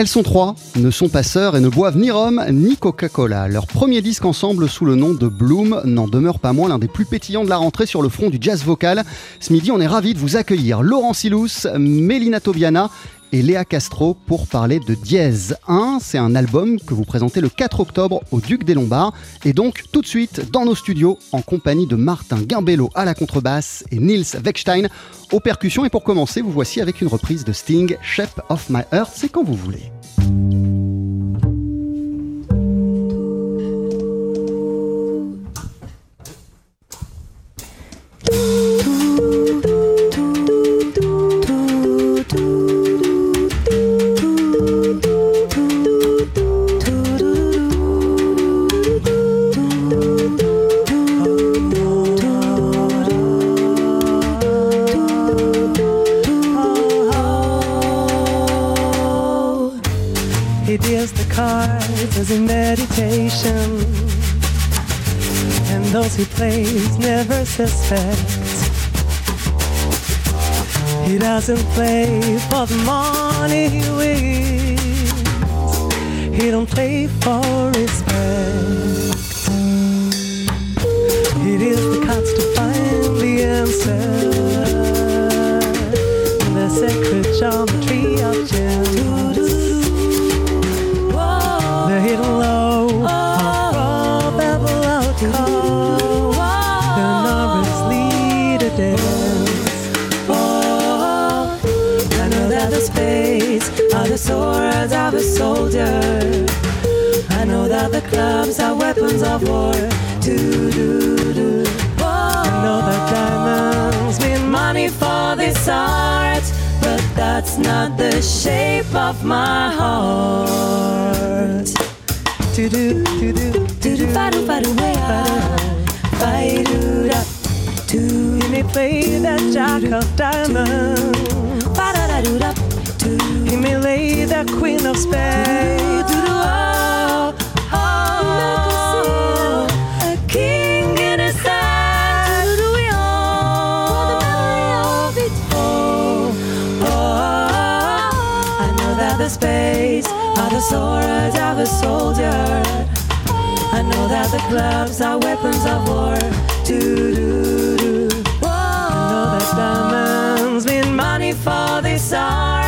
Elles sont trois, ne sont pas sœurs et ne boivent ni rhum ni Coca-Cola. Leur premier disque ensemble sous le nom de Bloom n'en demeure pas moins l'un des plus pétillants de la rentrée sur le front du jazz vocal. Ce midi, on est ravis de vous accueillir Laurent Silous, Mélina Tobiana et Léa Castro pour parler de Dièse 1. C'est un album que vous présentez le 4 octobre au Duc des Lombards. Et donc, tout de suite, dans nos studios, en compagnie de Martin Gimbello à la contrebasse et Nils Weckstein aux percussions. Et pour commencer, vous voici avec une reprise de Sting, Shape of My Earth. C'est quand vous voulez. Cards as a meditation, and those he plays never suspect. He doesn't play for the money he wins. He don't play for respect. It is the cards to find the answer. The sacred geometry of swords of a soldier. I know that the clubs are weapons of war. Do do do. I know that diamonds mean money for this art, but that's not the shape of my heart. Do do do do do do fa do fa do way fa do da do. You may play that jack of diamonds. Fa da da do da do. He lay queen of spades. Do oh oh. A king in his hand. Do do we all. For the memory of it. Oh oh. I know that the spades are the swords of a soldier. I know that the clubs are weapons of war. Do do do. I know that diamonds mean money for this art,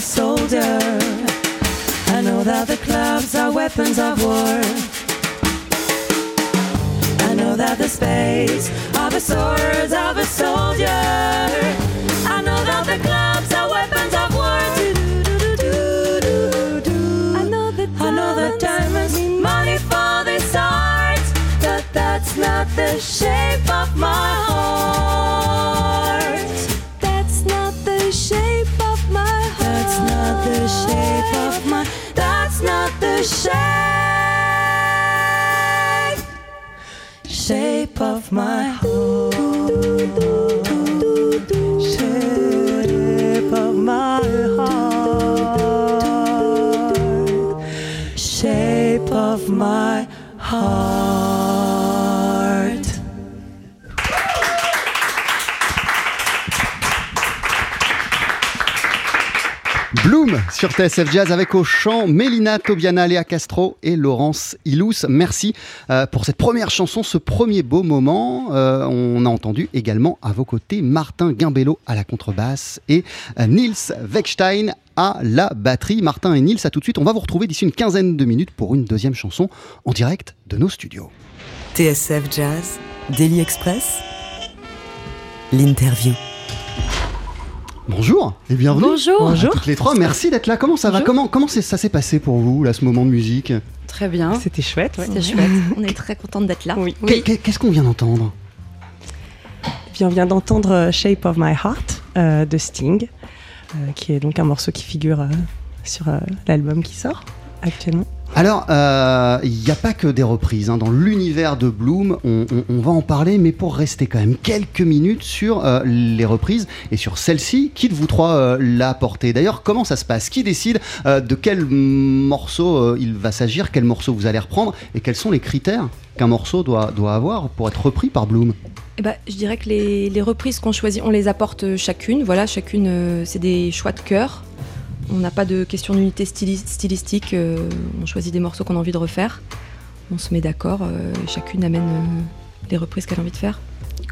a soldier. I know that the clubs are weapons of war. I know that the spades are the swords of a soldier. I know that the clubs are weapons of war. I know that I know that diamonds mean money for this art, but that's not the shape of my heart. shape of my. That's not the shape. Shape of my heart. Shape of my heart. Shape of my. Sur TSF Jazz avec au chant Mélina Tobiana, Léa Castro et Laurence Ilous. Merci euh, pour cette première chanson, ce premier beau moment. Euh, on a entendu également à vos côtés Martin Gimbello à la contrebasse et euh, Nils Weckstein à la batterie. Martin et Nils, à tout de suite. On va vous retrouver d'ici une quinzaine de minutes pour une deuxième chanson en direct de nos studios. TSF Jazz, Daily Express, l'interview. Bonjour et bienvenue. Bonjour. À toutes les trois, merci d'être là. Comment ça va? Comment, ça s'est passé pour vous, là, ce moment de musique? Très bien. C'était chouette, ouais. C'était chouette. On est très contente d'être là. Oui. Qu'est- qu'est- Qu'est-ce qu'on vient d'entendre? Puis on vient d'entendre euh, Shape of My Heart euh, de Sting, euh, qui est donc un morceau qui figure euh, sur euh, l'album qui sort actuellement. Alors, euh, il n'y a pas que des reprises. hein. Dans l'univers de Bloom, on, va en parler, mais pour rester quand même quelques minutes sur euh, les reprises et sur celle-ci, qui de vous trois euh, l'a portée D'ailleurs, comment ça se passe? Qui décide euh, de quel morceau euh, il va s'agir? Quel morceau vous allez reprendre? Et quels sont les critères qu'un morceau doit, doit avoir pour être repris par Bloom? Eh ben, je dirais que les, les reprises qu'on choisit, on les apporte chacune. Voilà, chacune, euh, c'est des choix de cœur. On n'a pas de question d'unité styli- stylistique. euh, on choisit des morceaux qu'on a envie de refaire. On se met d'accord. euh, chacune amène euh, les reprises qu'elle a envie de faire.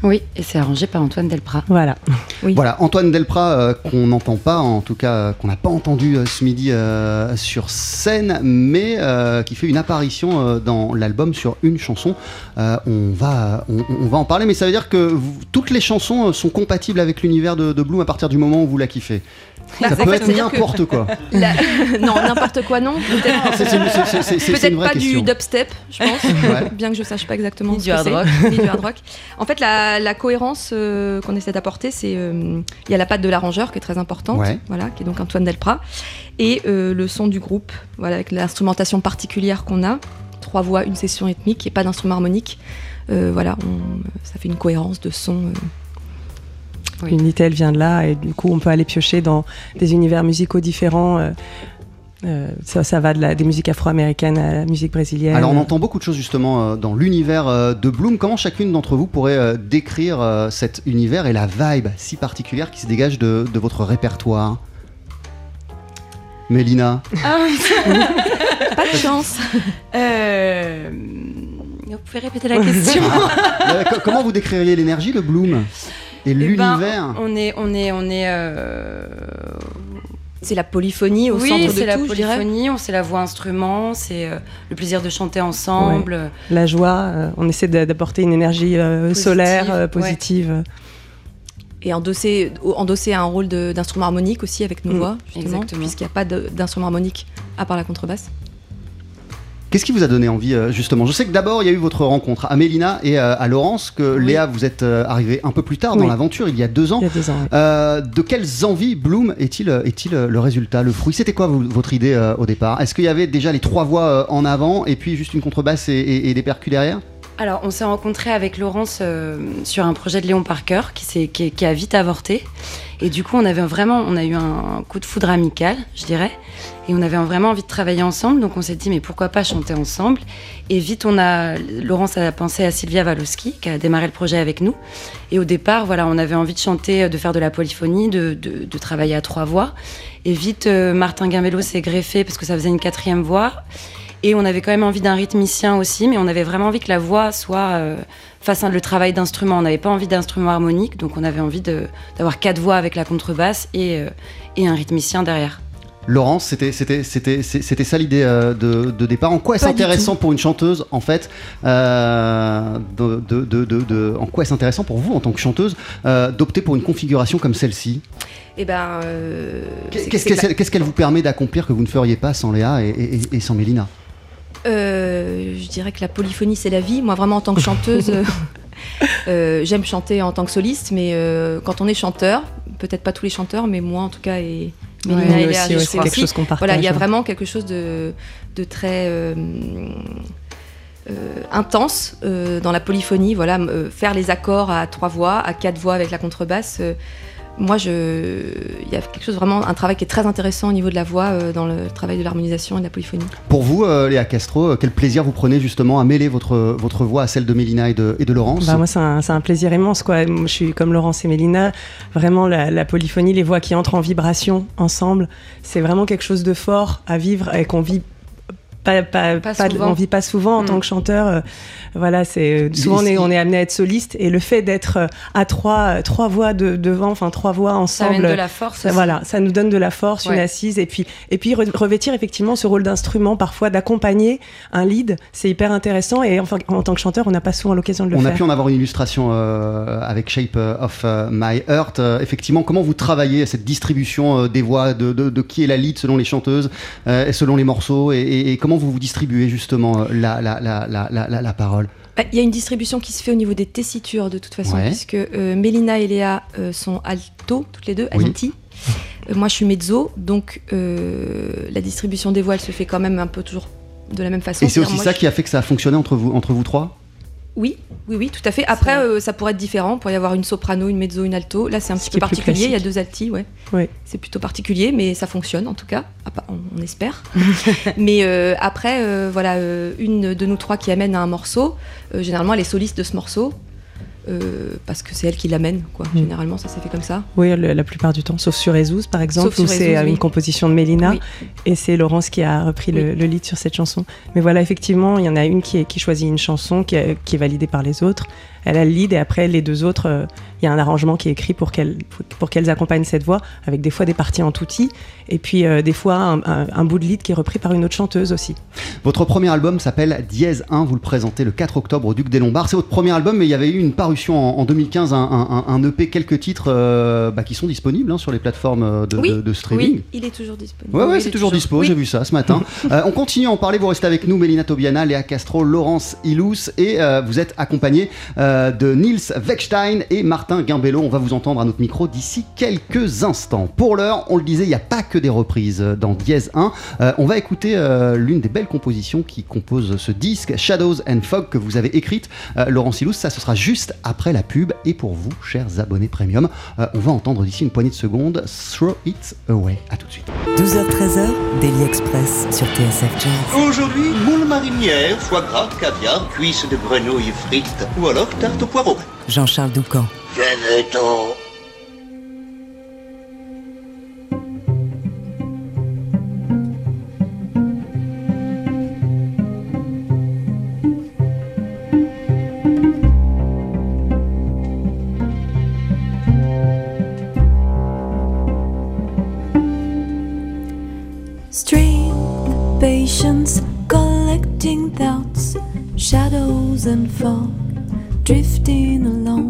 Oui, et c'est arrangé par Antoine Delprat. Voilà. Voilà, Antoine Delprat, euh, qu'on n'entend pas, en tout cas euh, qu'on n'a pas entendu euh, ce midi euh, sur scène, mais euh, qui fait une apparition euh, dans l'album sur une chanson. Euh, on, va, on, on va en parler, mais ça veut dire que vous- toutes les chansons sont compatibles avec l'univers de, de Bloom à partir du moment où vous la kiffez. Ça peut être n'importe quoi. La- non, n'importe quoi, non. Peut-être pas question. du dubstep, je pense. Ouais. Bien que je sache pas exactement Ni ce du que hard c'est. rock. Ni du hard rock. En fait, la, la cohérence euh, qu'on essaie d'apporter, c'est euh, il y a la patte de l'arrangeur qui est très importante, Ouais. voilà, qui est donc Antoine Delprat, et euh, le son du groupe, voilà, avec l'instrumentation particulière qu'on a, trois voix, une session rythmique et pas d'instrument harmonique. Euh, voilà, on- ça fait une cohérence de son. Oui. L'unité, elle vient de là, et du coup, on peut aller piocher dans des univers musicaux différents. euh, euh, ça, ça va de la, des musiques afro-américaines à la musique brésilienne. Alors on entend beaucoup de choses justement euh, dans l'univers euh, de Bloom. Comment chacune d'entre vous pourrait euh, décrire euh, cet univers et la vibe si particulière qui se dégage de, de votre répertoire? Mélina Pas de chance. Euh, Vous pouvez répéter la question co- Comment vous décririez l'énergie de Bloom? Et Eh ben, l'univers On est, on est, on est. euh, C'est la polyphonie au oui, centre de c'est la tout, je dirais. polyphonie, on c'est la voix instrument, c'est euh, le plaisir de chanter ensemble. La joie, euh, on essaie d'apporter une énergie euh, Positive, solaire, euh, ouais. positive. Et endosser, endosser un rôle d'instrument harmonique aussi avec nos Mm, voix, justement, puisqu'il n'y a pas d'instrument harmonique à part la contrebasse. Qu'est-ce qui vous a donné envie euh, justement? Je sais que d'abord il y a eu votre rencontre à Mélina et à Laurence, que Oui. Léa vous êtes euh, arrivée un peu plus tard dans Oui. l'aventure, il y a deux ans. Il y a deux ans. oui. Euh, de quelles envies Bloom est-il le résultat, le fruit? C'était quoi votre idée euh, au départ? Est-ce qu'il y avait déjà les trois voix euh, en avant et puis juste une contrebasse et, et- et des percus derrière? Alors, on s'est rencontré avec Laurence euh, sur un projet de Léon Parker qui, qui, qui a vite avorté. Et du coup, on avait vraiment, on a eu un coup de foudre amical, je dirais. Et on avait vraiment envie de travailler ensemble. Donc, on s'est dit, mais pourquoi pas chanter ensemble? Et vite, on a, Laurence a pensé à Sylvia Walowski, qui a démarré le projet avec nous. Et au départ, voilà, on avait envie de chanter, de faire de la polyphonie, de, de- de travailler à trois voix. Et vite, euh, Martin Gimbello s'est greffé parce que ça faisait une quatrième voix. Et on avait quand même envie d'un rythmicien aussi, mais on avait vraiment envie que la voix soit euh, fasse le travail d'instrument. On n'avait pas envie d'instrument harmonique, donc on avait envie d'avoir quatre voix avec la contrebasse et, euh, et un rythmicien derrière. Laurence, c'était ça l'idée euh, de, de départ. En quoi est-ce intéressant pour une chanteuse en fait euh, de, de- de- de- de- En quoi est-ce intéressant pour vous en tant que chanteuse euh, d'opter pour une configuration comme celle-ci? Et ben, euh, Qu'est-ce qu'elle vous permet d'accomplir que vous ne feriez pas sans Léa et, et- et sans Mélina? Euh, je dirais que la polyphonie, c'est la vie. Moi, vraiment, en tant que chanteuse, euh, euh, j'aime chanter en tant que soliste, mais euh, quand on est chanteur, peut-être pas tous les chanteurs, mais moi, en tout cas, et Mélina et Léa, aussi, ouais, c'est quelque chose qu'on partage. Voilà, il y a ouais. vraiment quelque chose de, de très euh, euh, intense euh, dans la polyphonie. Voilà, euh, faire les accords à trois voix, à quatre voix avec la contrebasse. Moi, je... il y a quelque chose vraiment, un travail qui est très intéressant au niveau de la voix euh, dans le travail de l'harmonisation et de la polyphonie. Pour vous, euh, Léa Castro, euh, quel plaisir vous prenez justement à mêler votre, votre voix à celle de Mélina et de, et de Laurence Bah, moi, c'est un, plaisir immense. Quoi. Moi, je suis comme Laurence et Mélina. Vraiment, la, la polyphonie, les voix qui entrent en vibration ensemble, c'est vraiment quelque chose de fort à vivre et qu'on vit. Pas, pas, Pas pas- souvent. on vit pas souvent en Mm. tant que chanteur. euh, voilà, c'est souvent on est, on est amené à être soliste et le fait d'être euh, à trois, euh, trois voix de, devant, enfin trois voix Ça ensemble. amène de la force. Ça, voilà, ça nous donne de la force, une assise, et puis, et puis re- revêtir effectivement ce rôle d'instrument, parfois d'accompagner un lead, c'est hyper intéressant. Et enfin, en tant que chanteur, on n'a pas souvent l'occasion de le On a faire. pu en avoir une illustration euh, avec Shape of euh, My Heart. Euh, effectivement, comment vous travaillez cette distribution euh, des voix, de, de- de qui est la lead selon les chanteuses euh, et selon les morceaux, et, et- et comment vous vous distribuez justement euh, la, la, la, la, la, la- la parole Bah, Il y a une distribution qui se fait au niveau des tessitures de toute façon, Ouais. puisque euh, Mélina et Léa euh, sont alto, toutes les deux, Oui. alti. Euh, moi, je suis mezzo, donc la distribution des voix, elle se fait quand même un peu toujours de la même façon. Et c'est aussi moi, ça je- qui a fait que ça a fonctionné entre vous, entre vous trois Oui, oui, oui, tout à fait. Après, euh, ça pourrait être différent. Il pourrait y avoir une soprano, une mezzo, une alto. Là, c'est un petit peu particulier. Il y a deux altis, ouais. Oui. C'est plutôt particulier, mais ça fonctionne en tout cas. Ah, on, espère. mais euh, après, euh, voilà, une de nous trois qui amène à un morceau. généralement, elle est soliste de ce morceau. Euh, parce que c'est elle qui l'amène, quoi. Mm. Généralement, ça s'est fait comme ça. Oui, le- la plupart du temps, sauf sur Ezouz, par exemple, Sauf où c'est euh, oui. une composition de Mélina, Oui. et c'est Laurence qui a repris le, lead sur cette chanson. Mais voilà, effectivement, il y en a une qui, est- qui choisit une chanson qui, est- qui est validée par les autres. Elle a le lead, et après, les deux autres, euh, il y a un arrangement qui est écrit pour qu'elles pour qu'elles accompagnent cette voix, avec des fois des parties en touti, et puis euh, des fois un, un- un bout de lead qui est repris par une autre chanteuse aussi. Votre premier album s'appelle Dièse 1, vous le présentez le 4 octobre au Duc des Lombards. C'est votre premier album, mais il y avait eu une parution en, en 2015, un, un- un EP, quelques titres euh, bah, qui sont disponibles hein, sur les plateformes de, oui, de- de streaming. oui, il est toujours disponible. Ouais, ouais, Oui, c'est est toujours dispo, oui. j'ai vu ça ce matin. Euh, on continue à en parler, vous restez avec nous, Mélina Tobiana, Léa Castro, Laurence Ilous, et euh, vous êtes accompagnés euh, de Niels Weckstein et Martin Gimbello. On va vous entendre à notre micro d'ici quelques instants. Pour l'heure, on le disait, il n'y a pas que des reprises dans Dièse 1. Euh, on va écouter euh, l'une des belles compositions qui compose ce disque, Shadows and Fog, que vous avez écrite, euh, Laurence Ilous. Ça, ce sera juste après la pub. Et pour vous, chers abonnés premium, euh, on va entendre d'ici une poignée de secondes Throw It Away. À tout de suite. 12h-13h, Daily Express sur TSF Jazz. Aujourd'hui, moule marinière, foie gras, caviar, cuisses de grenouille frites ou alors tarte au poireau. Jean-Charles Doucan. Venez-t'en. Strain, patience, collecting thoughts, shadows and fog, drifting along.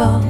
Shadows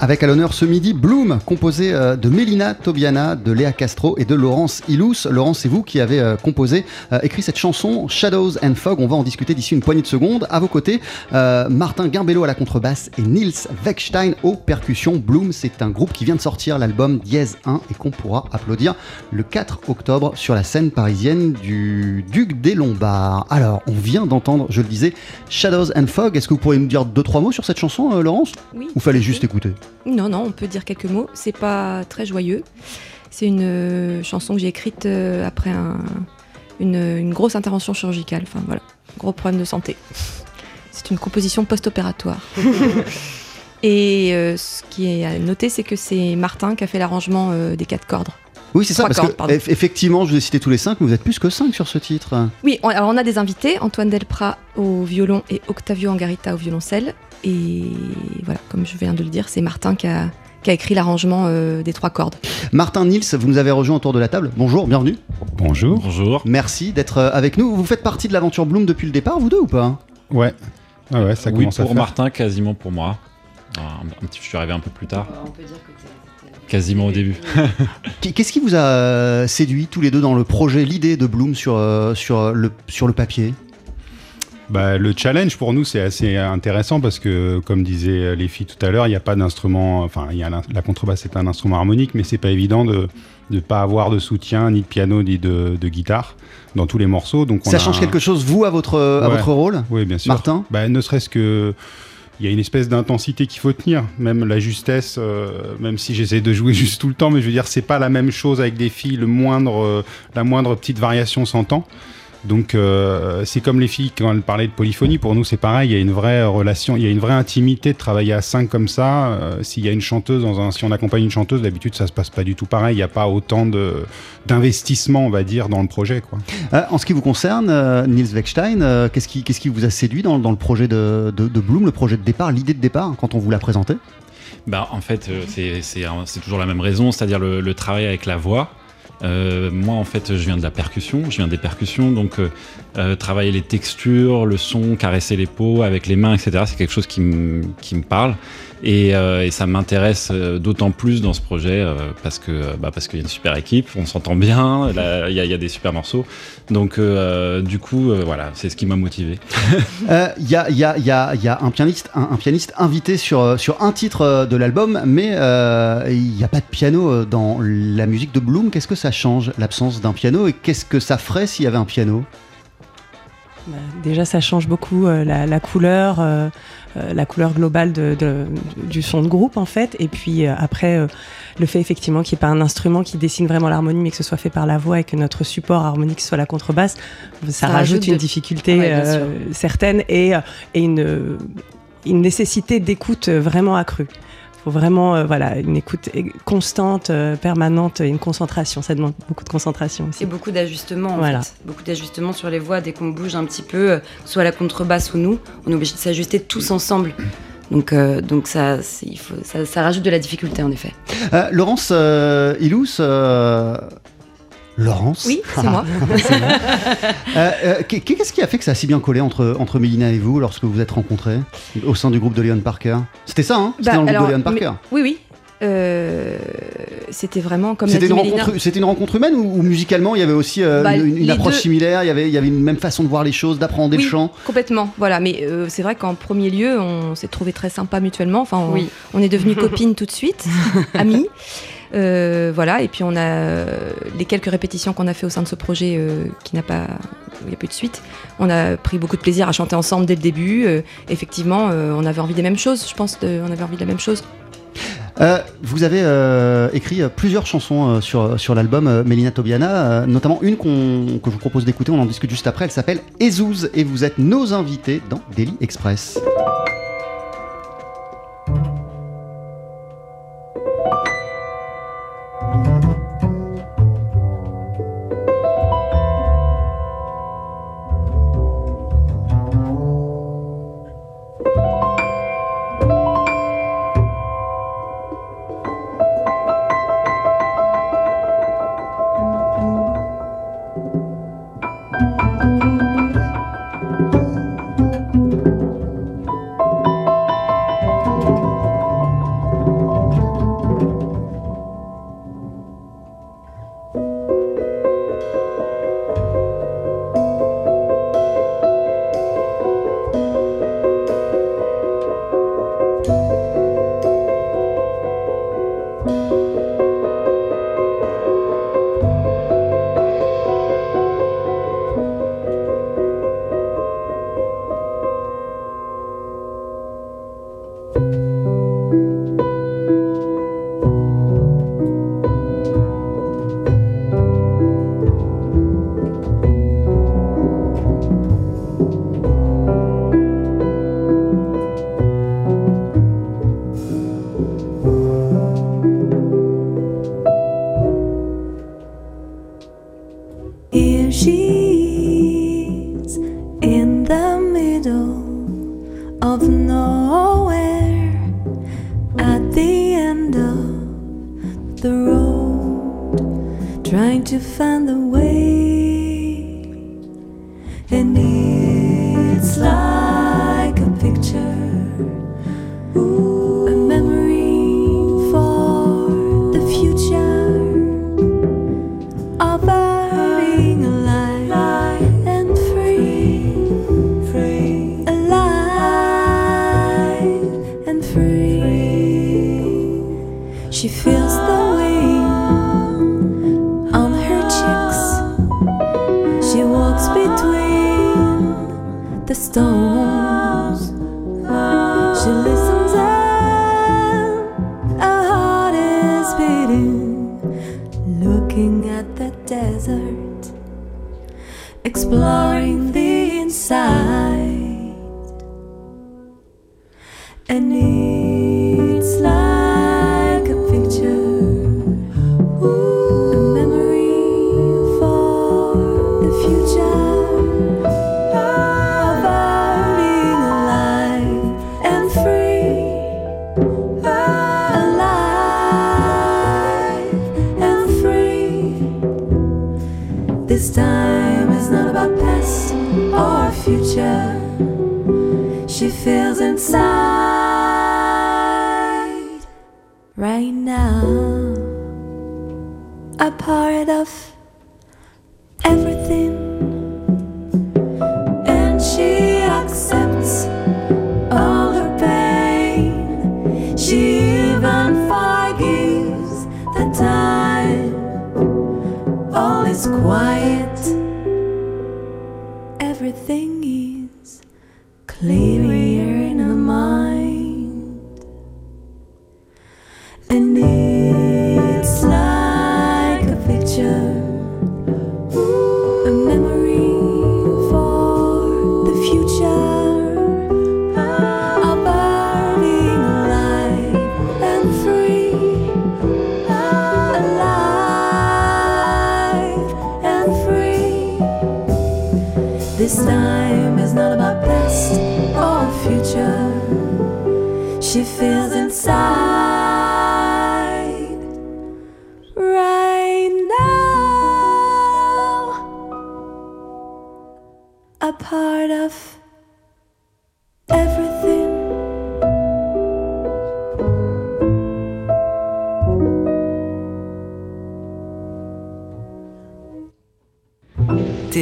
Avec à l'honneur ce midi Bloom, composé euh, de Mélina Tobiana, de Léa Castro et de Laurence Ilous. Laurence, c'est vous qui avez euh, composé, euh, écrit cette chanson Shadows and Fog. On va en discuter d'ici une poignée de secondes. À vos côtés, euh, Martin Gimbello à la contrebasse et Nils Weckstein aux percussions. Bloom, c'est un groupe qui vient de sortir l'album Dièse 1 et qu'on pourra applaudir le 4 octobre sur la scène parisienne du Duc des Lombards. Alors, on vient d'entendre, je le disais, Shadows and Fog. Est-ce que vous pourriez nous dire deux, trois mots sur cette chanson, euh, Laurence? Oui. Ou fallait juste écouter? Non, non, on peut dire quelques mots. C'est pas très joyeux. C'est une euh, chanson que j'ai écrite euh, après un- une, une grosse intervention chirurgicale. Enfin voilà, gros problème de santé. C'est une composition post-opératoire. Et euh, ce qui est à noter, c'est que c'est Martin qui a fait l'arrangement des quatre cordes. Oui, c'est ça, parce cordes, que pardon. eff- effectivement, je vous ai cité tous les cinq, mais vous êtes plus que cinq sur ce titre. Oui, on, alors on a des invités, Antoine Delprat au violon et Octavio Angarita au violoncelle. Et voilà, comme je viens de le dire, c'est Martin qui a, qui a écrit l'arrangement euh, des trois cordes. Martin Nils, vous nous avez rejoint autour de la table. Bonjour, bienvenue. Bonjour. Bonjour. Merci d'être euh, avec nous. Vous faites partie de l'aventure Bloom depuis le départ, vous deux ou pas? Ouais. Ah ouais, ça oui, commence à pour faire. Martin, quasiment pour moi. Un, un petit, je suis arrivé un peu plus tard. Quasiment au début. Qu- Qu'est-ce qui vous a euh, séduit tous les deux dans le projet, l'idée de Bloom sur, sur, le, sur le papier? Bah, le challenge pour nous c'est assez intéressant parce que comme disaient les filles tout à l'heure, il n'y a pas d'instrument, enfin il y a l'in- la contrebasse c'est un instrument harmonique, mais c'est pas évident de ne pas avoir de soutien ni de piano ni de, de guitare dans tous les morceaux. Donc on Ça change un- quelque chose, vous, à votre, à votre rôle Oui, bien sûr. Martin? Bah, Ne serait-ce que. Il y a une espèce d'intensité qu'il faut tenir, même la justesse, euh, même si j'essaie de jouer juste tout le temps, mais je veux dire, c'est pas la même chose avec des filles, le moindre, euh, la moindre petite variation s'entend. Donc euh, c'est comme les filles quand elles parlaient de polyphonie, pour nous c'est pareil, il y a une vraie relation, il y a une vraie intimité de travailler à cinq comme ça. Euh, S'il y a une chanteuse, dans un, si on accompagne une chanteuse, d'habitude ça se passe pas du tout pareil, il n'y a pas autant de- d'investissement, on va dire, dans le projet. Quoi. Euh, En ce qui vous concerne, euh, Niels Weckstein, euh, qu'est-ce qui, qu'est-ce qui vous a séduit dans, dans le projet de, de, de Bloom, le projet de départ, l'idée de départ, quand on vous l'a présenté? Bah, en fait, c'est- toujours la même raison, c'est-à-dire le, le travail avec la voix. Euh, moi, en fait, je viens de la percussion, je viens des percussions, donc euh, euh, travailler les textures, le son, caresser les peaux avec les mains, etc., c'est quelque chose qui me qui me parle. Et, euh, et ça m'intéresse euh, d'autant plus dans ce projet euh, parce que bah, parce qu'il y a une super équipe, on s'entend bien, il y, a- il y a des super morceaux. Donc, euh, du coup, euh, voilà, c'est ce qui m'a motivé. Euh, Il y, a, il y a- il y a- il y a un pianiste, un, un pianiste invité sur, sur un titre de l'album, mais euh, il n'y a pas de piano dans la musique de Bloom. Qu'est-ce que ça change, l'absence d'un piano, et qu'est-ce que ça ferait s'il y avait un piano? Bah, déjà, ça change beaucoup euh, la, la couleur, euh, la couleur globale de, de- du son de groupe en fait. Et puis euh, après, euh, le fait effectivement qu'il n'y ait pas un instrument qui dessine vraiment l'harmonie, mais que ce soit fait par la voix et que notre support harmonique soit la contrebasse, ça, Ça rajoute, rajoute une difficulté Ouais, euh, certaine et, euh, et une, une nécessité d'écoute vraiment accrue. Il faut vraiment euh, voilà, une écoute constante, euh, permanente et une concentration. Ça demande beaucoup de concentration aussi. Et beaucoup d'ajustements, en Voilà. fait. Beaucoup d'ajustements sur les voix. Dès qu'on bouge un petit peu, euh, soit la contrebasse ou nous, on est obligé de s'ajuster tous ensemble. Donc, euh, donc ça, il faut, ça, ça rajoute de la difficulté, en effet. Euh, Laurence euh, Ilous euh, Laurence Oui, c'est moi. Euh, euh, qu'est- Qu'est-ce qui a fait que ça a si bien collé entre, entre Mélina et vous lorsque vous vous êtes rencontrés au sein du groupe de Leon Parker? C'était ça, hein? C'était Bah, dans le alors, groupe de Leon Parker? mais- Oui, oui. Euh, c'était vraiment comme C'était une, rencontre, c'était une rencontre humaine ou, ou musicalement il y avait aussi euh, Bah, une, approche deux. similaire, il y, avait, il y avait une même façon de voir les choses, d'apprendre Oui, le chant? Complètement, voilà. Mais euh, c'est vrai qu'en premier lieu, on s'est trouvé très sympa mutuellement. Enfin, on, Oui. on est devenus copines tout de suite, amies. Euh, voilà. Et puis on a euh, les quelques répétitions qu'on a fait au sein de ce projet euh, qui n'a pas, il n'y a plus de suite. On a pris beaucoup de plaisir à chanter ensemble dès le début. Effectivement, on avait envie des mêmes choses. Je pense, de- on avait envie de la même chose. Vous avez écrit plusieurs chansons sur, sur l'album Mélina Tobiana, notamment une que je vous propose d'écouter, on en discute juste après, elle s'appelle Ezouz et vous êtes nos invités dans Daily Express. A part of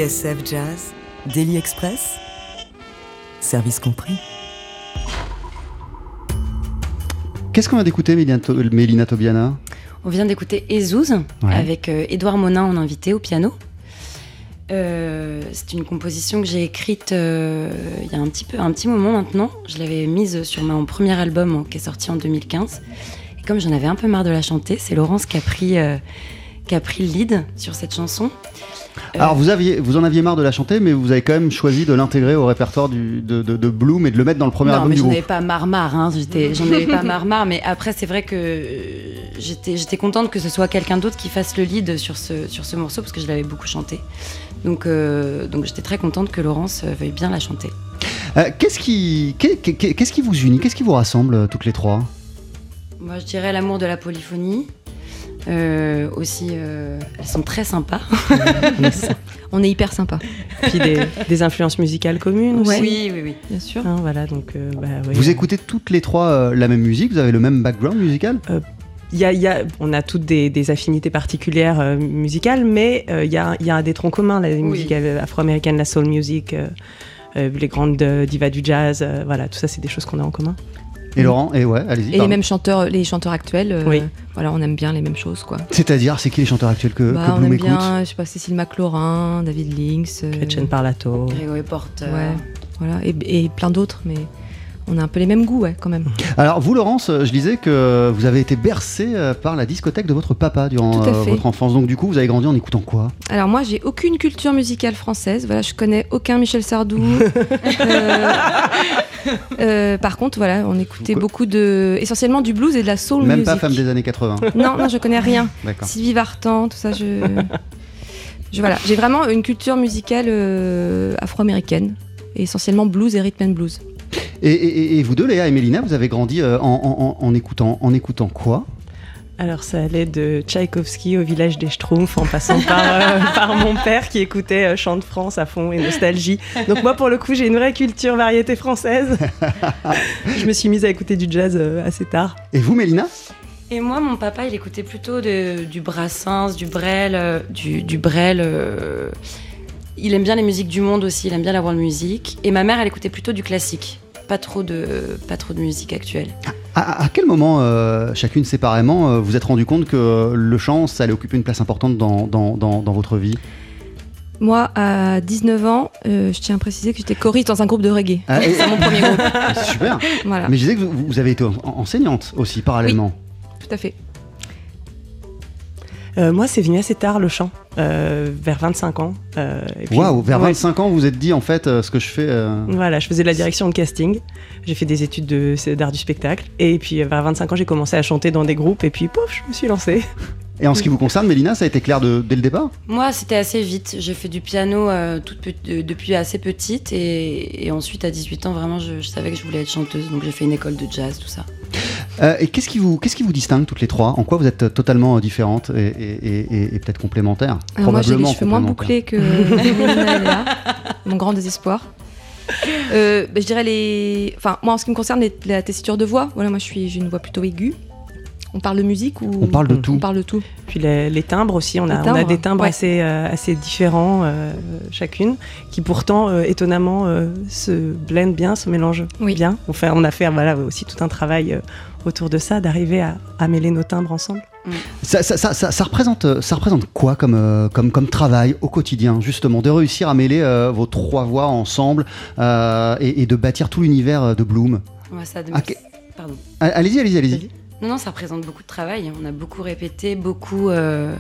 TSF Jazz, Daily Express, service compris. Qu'est-ce qu'on vient d'écouter, Mélina, To- Mélina Tobiana? On vient d'écouter Ezouz Ouais. avec euh, Édouard Monin en invité au piano. Euh, c'est une composition que j'ai écrite euh, il y a un petit, peu, un petit moment maintenant. Je l'avais mise sur mon premier album qui est sorti en 2015. Et comme j'en avais un peu marre de la chanter, c'est Laurence qui a pris, euh, qui a pris le lead sur cette chanson. Euh, Alors, vous, aviez, vous en aviez marre de la chanter, mais vous avez quand même choisi de l'intégrer au répertoire du, de, de- de Bloom et de le mettre dans le premier non, album mais du j'en groupe. avais pas marre marre, hein. J'en avais pas marre marre, mais après c'est vrai que euh, j'étais contente que ce soit quelqu'un d'autre qui fasse le lead sur ce, sur ce morceau parce que je l'avais beaucoup chanté. Donc, euh, donc j'étais très contente que Laurence veuille bien la chanter. Euh, qu'est-ce, qui, qui vous unit? Qu'est-ce qui vous rassemble, toutes les trois? Moi je dirais l'amour de la polyphonie. Euh, aussi, euh, elles sont très sympas. On est hyper sympa. Puis des, des influences musicales communes aussi. Oui, oui, oui. Bien sûr. Hein, voilà, donc, euh, bah. Vous écoutez toutes les trois euh, la même musique? Vous avez le même background musical? Il y a, y a- on a toutes des, des affinités particulières euh, musicales, mais euh, il y, a, il y a des troncs communs, la musique afro-américaine, la soul music, euh, euh, les grandes euh, divas du jazz, euh, voilà, tout ça, c'est des choses qu'on a en commun. Et Laurent Et ouais, allez-y. Et les mêmes chanteurs, les chanteurs actuels, euh, Oui. voilà, on aime bien les mêmes choses, quoi. C'est-à-dire, c'est qui les chanteurs actuels que, Bah, que on aime écoute bien, je sais pas, Cécile McLaurin, David Lynx. euh, Gretchen Parlato. Grégory Porter. Ouais, voilà, et, et plein d'autres, mais on a un peu les mêmes goûts, ouais, quand même. Alors, vous, Laurence, euh, je disais que vous avez été bercée euh, par la discothèque de votre papa durant euh, votre enfance. Donc, du coup, vous avez grandi en écoutant quoi? Alors moi, j'ai aucune culture musicale française. Voilà, je connais aucun Michel Sardou. Euh, euh, par contre, voilà, on écoutait beaucoup de, essentiellement du blues et de la soul Même music. pas femme des années 80. Non, non, je connais rien. Sylvie Vartan, tout ça, je, je voilà, j'ai vraiment une culture musicale euh, afro-américaine, et essentiellement blues et rhythm and blues. Et, et- et vous deux, Léa et Mélina, vous avez grandi euh, en, en- en- en écoutant, en écoutant quoi? Alors ça allait de Tchaïkovski au village des Schtroumpfs en passant par, euh, par mon père qui écoutait euh, Chant de France à fond et Nostalgie. Donc moi pour le coup j'ai une vraie culture variété française. Je me suis mise à écouter du jazz euh, assez tard. Et vous, Mélina? Et moi, mon papa, il écoutait plutôt de- du Brassens, du Brel, euh, du, du Brel. Il aime bien les musiques du monde aussi, il aime bien la world music. Et ma mère, elle écoutait plutôt du classique. Pas trop de, pas trop de musique actuelle. À, à quel moment, euh, chacune séparément, euh, vous êtes rendu compte que le chant, ça allait occuper une place importante dans, dans, dans, dans votre vie? Moi, à 19 ans, euh, je tiens à préciser que j'étais choriste dans un groupe de reggae. Ah, C'est mon premier groupe. C'est super. Voilà. Mais je disais que vous, vous avez été en- enseignante aussi, parallèlement. Tout à fait. Euh, moi c'est venu assez tard le chant, euh, vers 25 ans. euh, Waouh, vers Ouais. 25 ans, vous vous êtes dit en fait euh, ce que je fais. euh, Voilà, je faisais de la direction de casting. J'ai fait des études de- d'art du spectacle. Et puis vers 25 ans, j'ai commencé à chanter dans des groupes. Et puis pouf, je me suis lancée. Et en ce qui vous concerne, Mélina, ça a été clair de- dès le départ? Moi, c'était assez vite. J'ai fait du piano euh, toute depuis assez petite. Et, et ensuite, à 18 ans, vraiment, je, je savais que je voulais être chanteuse. Donc, j'ai fait une école de jazz, tout ça. Euh, Et qu'est-ce qui, vous, qu'est-ce qui vous distingue toutes les trois? En quoi vous êtes euh, totalement euh, différentes et, et- et- et peut-être complémentaires? Alors moi, j'ai les Probablement cheveux moins bouclés que. Mon grand désespoir. Euh, bah, je dirais les. Enfin, moi, en ce qui me concerne, les- la tessiture de voix. Voilà, moi, je suis, j'ai une voix plutôt aiguë. On parle de musique ou On parle de tout. On parle de tout. Puis les, les timbres aussi, on a, on des timbres ouais. assez, euh, assez différents euh, chacune, qui pourtant, euh, étonnamment, euh, se blendent bien, se mélangent bien. On, fait, on a fait voilà, aussi tout un travail euh, autour de ça, d'arriver à, à mêler nos timbres ensemble. Ça, ça- ça- ça- ça représente, euh, ça représente quoi comme, euh, comme, comme travail au quotidien, justement, de réussir à mêler euh, vos trois voix ensemble euh, et, et de bâtir tout l'univers de Bloom Ouais, Ah, que-. Ah, Allez-y, allez-y, allez-y. Non, non, ça représente beaucoup de travail. On a beaucoup répété, beaucoup, euh,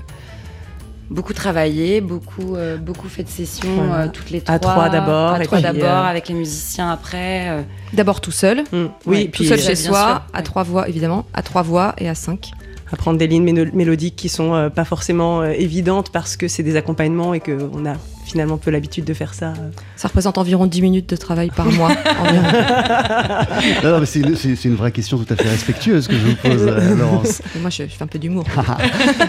beaucoup travaillé, beaucoup, euh, beaucoup fait de sessions Voilà. euh, toutes les trois. À trois d'abord, À trois d'abord, euh, avec les musiciens après. euh. D'abord tout seul. Oui, Oui, tout puis, seul chez soi, sûr, à trois voix, évidemment, à trois voix et à cinq. Apprendre des lignes mélodiques qui sont euh, pas forcément euh, évidentes parce que c'est des accompagnements et qu'on a finalement peu l'habitude de faire ça. euh. Ça représente environ 10 minutes de travail par mois. Non, non, mais c'est une, c'est- c'est une vraie question tout à fait respectueuse que je vous pose, euh, Laurence. Et moi, je, je fais un peu d'humour.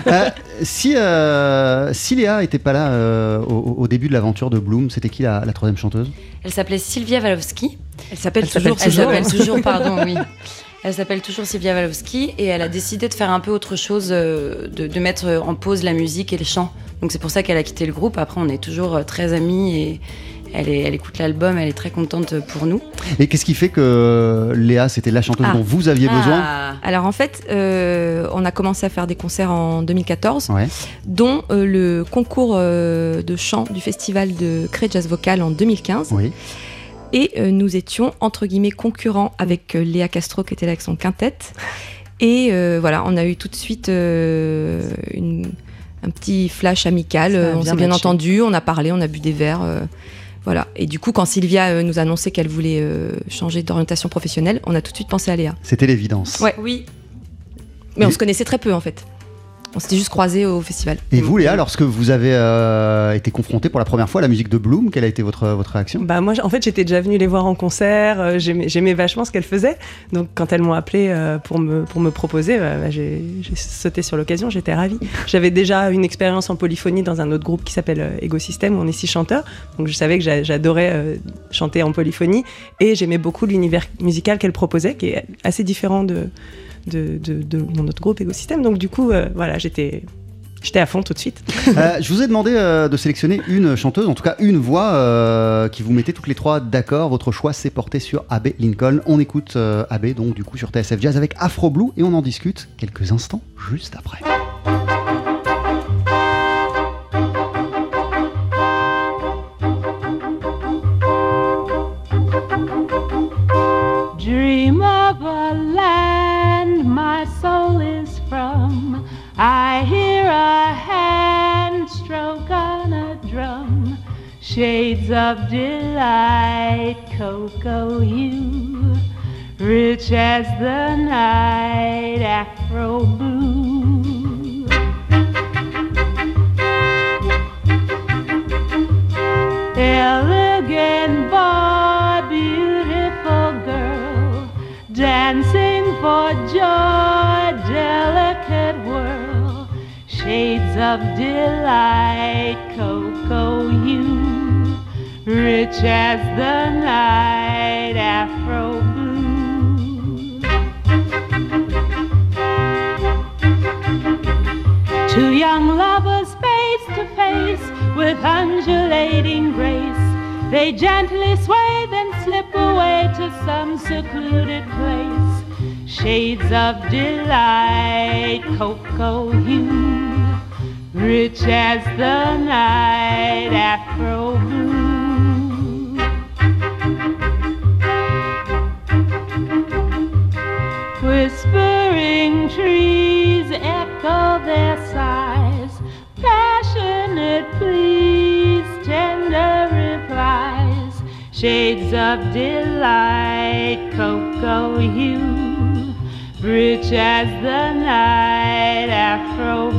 Euh, si, euh, si Léa n'était pas là euh, au, au début de l'aventure de Bloom, c'était qui la, la troisième chanteuse? Elle s'appelle Sylvia Walowski. Elle s'appelle Elle s'appelle toujours. Elle toujours. s'appelle toujours, pardon, oui. Elle s'appelle toujours Sylvia Walowski et elle a décidé de faire un peu autre chose, euh, de, de mettre en pause la musique et le chant. Donc c'est pour ça qu'elle a quitté le groupe. Après, on est toujours euh, très amis et elle, est- elle écoute l'album, elle est très contente pour nous. Et qu'est-ce qui fait que Léa, c'était la chanteuse Ah. dont vous aviez besoin? Alors en fait, euh, on a commencé à faire des concerts en 2014, Ouais. dont euh, le concours euh, de chant du festival de Cré Jazz Vocal en 2015. Oui. Et euh, nous étions entre guillemets concurrents avec euh, Léa Castro qui était là avec son quintette. Et euh, voilà, on a eu tout de suite euh, une- un petit flash amical. On bien s'est bien matché. entendu, on a parlé, on a bu des verres. euh, voilà. Et du coup, quand Sylvia euh, nous a annoncé qu'elle voulait euh, changer d'orientation professionnelle, on a tout de suite pensé à Léa. C'était l'évidence. Ouais. Oui. Mais on se connaissait très peu en fait. On s'était juste croisés au festival. Et vous, Léa, lorsque vous avez euh, été confrontée pour la première fois à la musique de Bloom, quelle a été votre, votre réaction? Bah moi, en fait, j'étais déjà venue les voir en concert. euh, J'aimais j'aimais vachement ce qu'elles faisaient. Donc, quand elles m'ont appelé euh, pour me pour me proposer, bah, bah, j'ai j'ai sauté sur l'occasion. J'étais ravie. J'avais déjà une expérience en polyphonie dans un autre groupe qui s'appelle Ecosystem où on est six chanteurs. Donc, je savais que j'a- j'adorais chanter en polyphonie et j'aimais beaucoup l'univers musical qu'elles proposaient, qui est assez différent de de, de, de mon autre groupe Ecosystem. Donc, du coup, euh, voilà, j'étais j'étais à fond tout de suite. Euh, Je vous ai demandé euh, de sélectionner une chanteuse, en tout cas une voix qui vous mettait toutes les trois d'accord. Votre choix s'est porté sur Abbé Lincoln. On écoute Abbé, donc du coup sur TSF Jazz avec Afro Blue et on en discute quelques instants juste après. Shades of delight, cocoa hue, rich as the night, afro blue. Elegant boy, beautiful girl, dancing for joy, delicate whirl, shades of delight, cocoa hue, rich as the night, afro blue. Two young lovers face to face with undulating grace. They gently sway, then slip away to some secluded place. Shades of delight, cocoa hue, rich as the night, afro of delight, cocoa hue, rich as the night, afro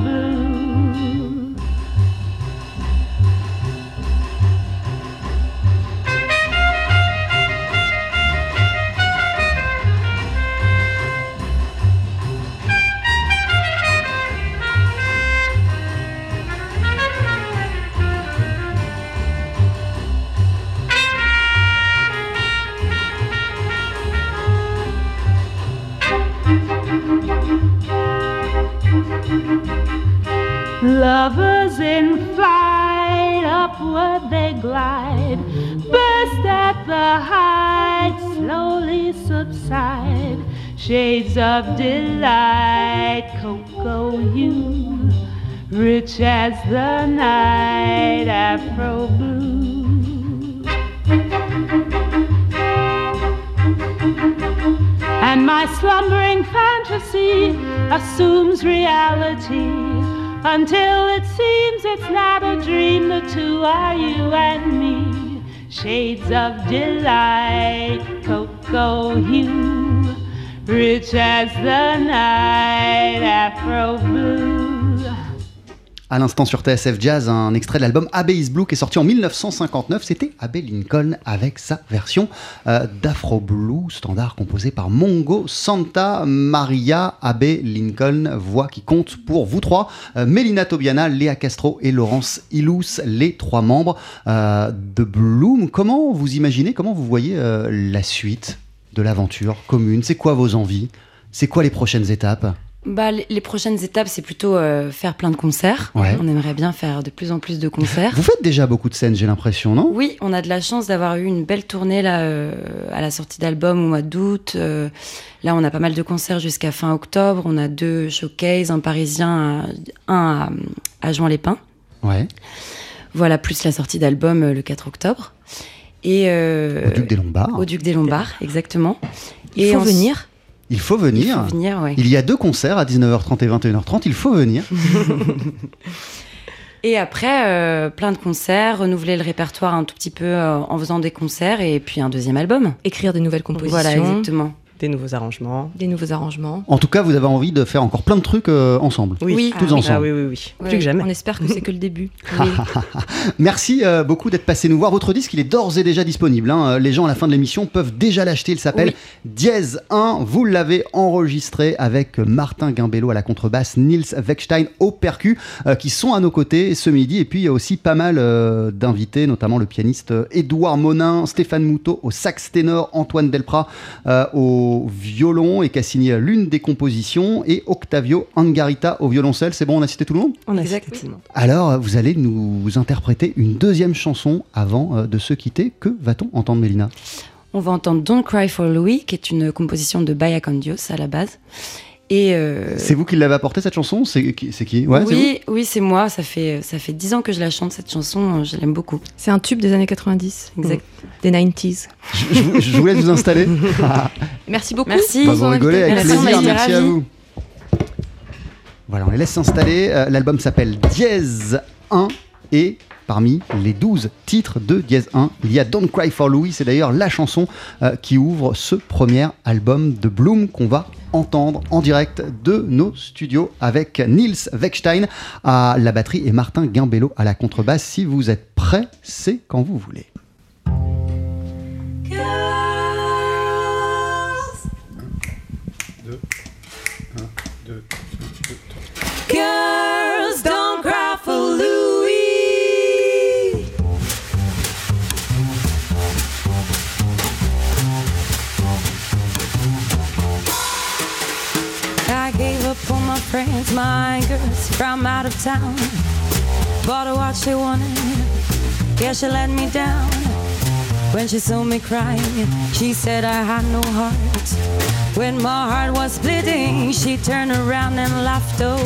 they glide, burst at the height, slowly subside. Shades of delight, cocoa hue, rich as the night, afro blue. And my slumbering fantasy assumes reality until it seems it's not a dream. The two are you and me. Shades of delight, cocoa hue, rich as the night, afro blue. À l'instant sur TSF Jazz, un extrait de l'album Abbey is Blue qui est sorti en 1959. C'était Abbey Lincoln avec sa version euh, d'Afro Blue, standard composé par Mongo Santa Maria Abbey Lincoln, voix qui compte pour vous trois. Euh, Mélina Tobiana, Léa Castro et Laurence Ilous, les trois membres euh, de Bloom. Comment vous imaginez, comment vous voyez euh, la suite de l'aventure commune? C'est quoi vos envies? C'est quoi les prochaines étapes? Bah, les, prochaines étapes, c'est plutôt euh, faire plein de concerts. Ouais. On aimerait bien faire de plus en plus de concerts. Vous faites déjà beaucoup de scènes, j'ai l'impression, non? Oui, on a de la chance d'avoir eu une belle tournée là, euh, à la sortie d'album au mois d'août. Euh, là, on a pas mal de concerts jusqu'à fin octobre. On a deux showcases, un parisien, un à, à Juan-les-Pins. Ouais. Voilà, plus la sortie d'album euh, le 4 octobre. Et, euh, Au Duc des Lombards. Au Duc des Lombards, exactement. Il Et faut en- venir. Il faut venir. Il faut venir, ouais. Il y a deux concerts à 19h30 et 21h30. Il faut venir. Et après, euh, plein de concerts, renouveler le répertoire un tout petit peu euh, en faisant des concerts et puis un deuxième album. Écrire des nouvelles compositions. Voilà, exactement. Des nouveaux arrangements. Des nouveaux arrangements. En tout cas, vous avez envie de faire encore plein de trucs euh, ensemble. Oui. tous Ah ensemble. Ah oui, oui, oui. Ouais, Plus que jamais. On espère que c'est que le début. Merci euh, beaucoup d'être passé nous voir. Votre disque, il est d'ores et déjà disponible. hein. Les gens à la fin de l'émission peuvent déjà l'acheter. Il s'appelle Dièse 1. Vous l'avez enregistré avec Martin Gimbello à la contrebasse, Nils Weckstein au percu, euh, qui sont à nos côtés ce midi. Et puis il y a aussi pas mal euh, d'invités, notamment le pianiste Édouard Monin, Stéphane Moutot au sax ténor, Antoine Delprat euh, au violon et qui a signé l'une des compositions, et Octavio Angarita au violoncelle. C'est bon, on a cité tout le monde? On a Exact. cité tout le monde. alors, vous allez nous interpréter une deuxième chanson avant euh, de se quitter. Que va-t-on entendre, Mélina? On va entendre Don't Cry for Louis, qui est une composition de Baya Condios à la base. Et euh, C'est vous qui l'avez apporté cette chanson C'est qui, c'est qui Ouais, c'est oui, oui, c'est moi. Ça fait ça fait dix ans que je la chante cette chanson. Je l'aime beaucoup. C'est un tube des années 90. Exact. Des 90s. vous je, vous- je vous laisse vous installer. Merci beaucoup. Merci. Bah, vous rigolez avec Merci, plaisir, à vous. Voilà, on les laisse s'installer. Euh, L'album s'appelle Dièse 1 et parmi les 12 titres de Dièse 1, il y a Don't Cry for Louis. C'est d'ailleurs la chanson euh, qui ouvre ce premier album de Bloom qu'on va entendre en direct de nos studios avec Nils Weckstein à la batterie et Martin Gimbello à la contrebasse. Si vous êtes prêts, c'est quand vous voulez. My girls from out of town. Bought her what she wanted. Yeah, she let me down. When she saw me crying, she said I had no heart. When my heart was bleeding, she turned around and laughed. Oh,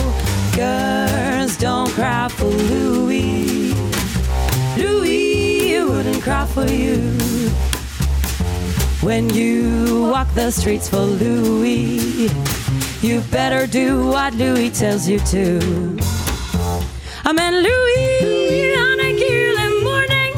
girls, don't cry for Louis. Louis wouldn't cry for you. When you walk the streets for Louis, you better do what Louis tells you to. I met Louis on a Kierland morning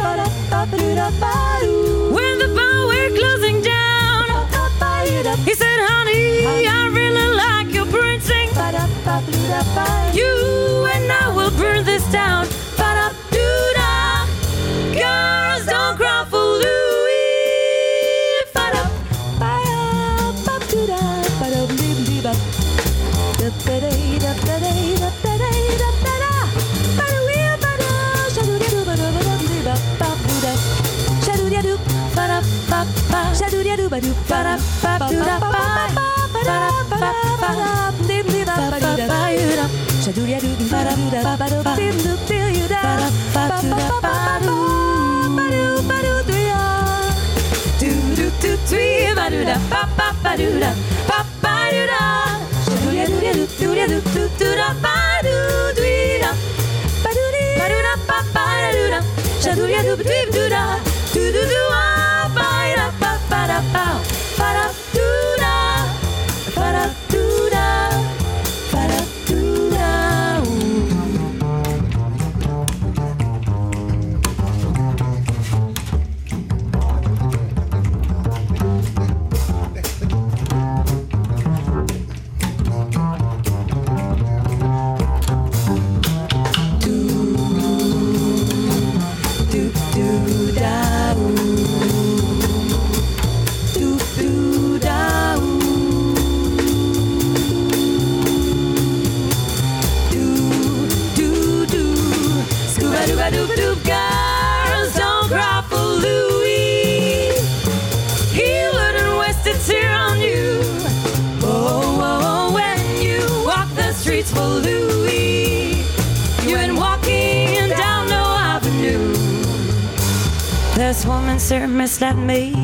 This misled me,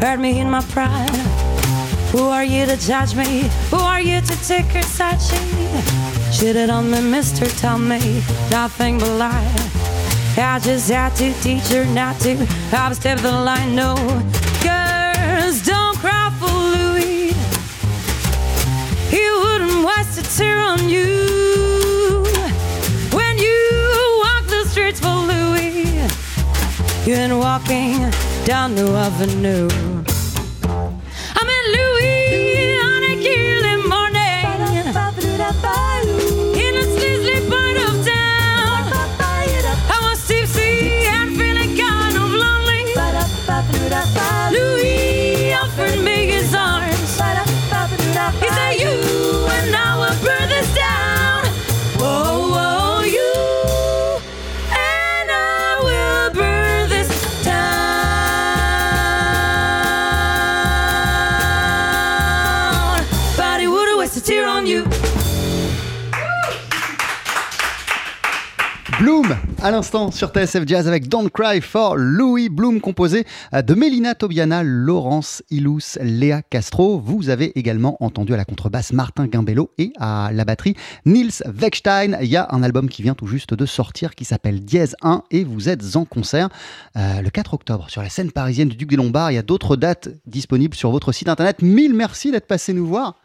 hurt me in my pride. Who are you to judge me? Who are you to take her side? She cheated on me, mister. Tell me nothing but lie. I just had to teach her not to. I've stepped the line. No, girls, don't cry for Louis. He wouldn't waste a tear on you. You've been walking down the avenue. À l'instant sur TSF Jazz avec Don't Cry for Louis Bloom, composé euh, de Mélina Tobiana, Laurence Ilous, Léa Castro. Vous avez également entendu à la contrebasse Martin Gimbello et à la batterie Nils Weckstein. Il y a un album qui vient tout juste de sortir qui s'appelle Dièse 1 et vous êtes en concert euh, le 4 octobre sur la scène parisienne du Duc des Lombards. Il y a d'autres dates disponibles sur votre site internet. Mille merci d'être passé nous voir.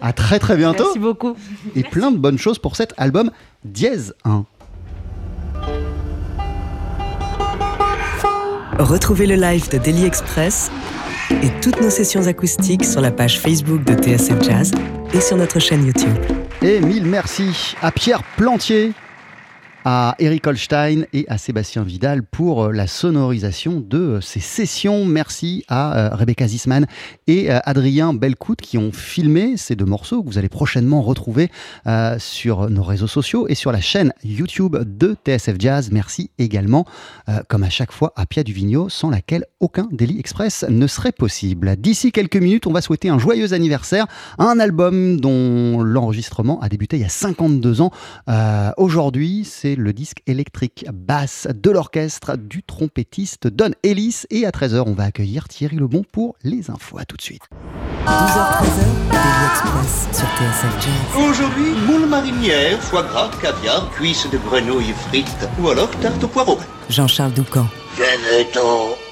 À très très bientôt. Merci beaucoup. Et plein de bonnes choses pour cet album Dièse 1. Retrouvez le live de Daily Express et toutes nos sessions acoustiques sur la page Facebook de TSF Jazz et sur notre chaîne YouTube. Et mille merci à Pierre Plantier à Eric Holstein et à Sébastien Vidal pour euh, la sonorisation de euh, ces sessions. Merci à euh, Rebecca Zisman et Adrien Belcout qui ont filmé ces deux morceaux que vous allez prochainement retrouver sur nos réseaux sociaux et sur la chaîne YouTube de TSF Jazz. Merci également, comme à chaque fois, à Pia Duvigneau, sans laquelle aucun Daily Express ne serait possible. D'ici quelques minutes, on va souhaiter un joyeux anniversaire à un album dont l'enregistrement a débuté il y a 52 ans. Aujourd'hui, c'est le disque électrique basse de l'orchestre du trompettiste Don Ellis. Et à 13h, on va accueillir Thierry Lebon pour les infos. À tout de suite. 12h13h, Daily Express sur TSF Jazz. Aujourd'hui, moule marinière, foie gras, caviar, cuisses de grenouille frites ou alors tarte au poireau. Jean-Charles Doucan. Venez-t'en.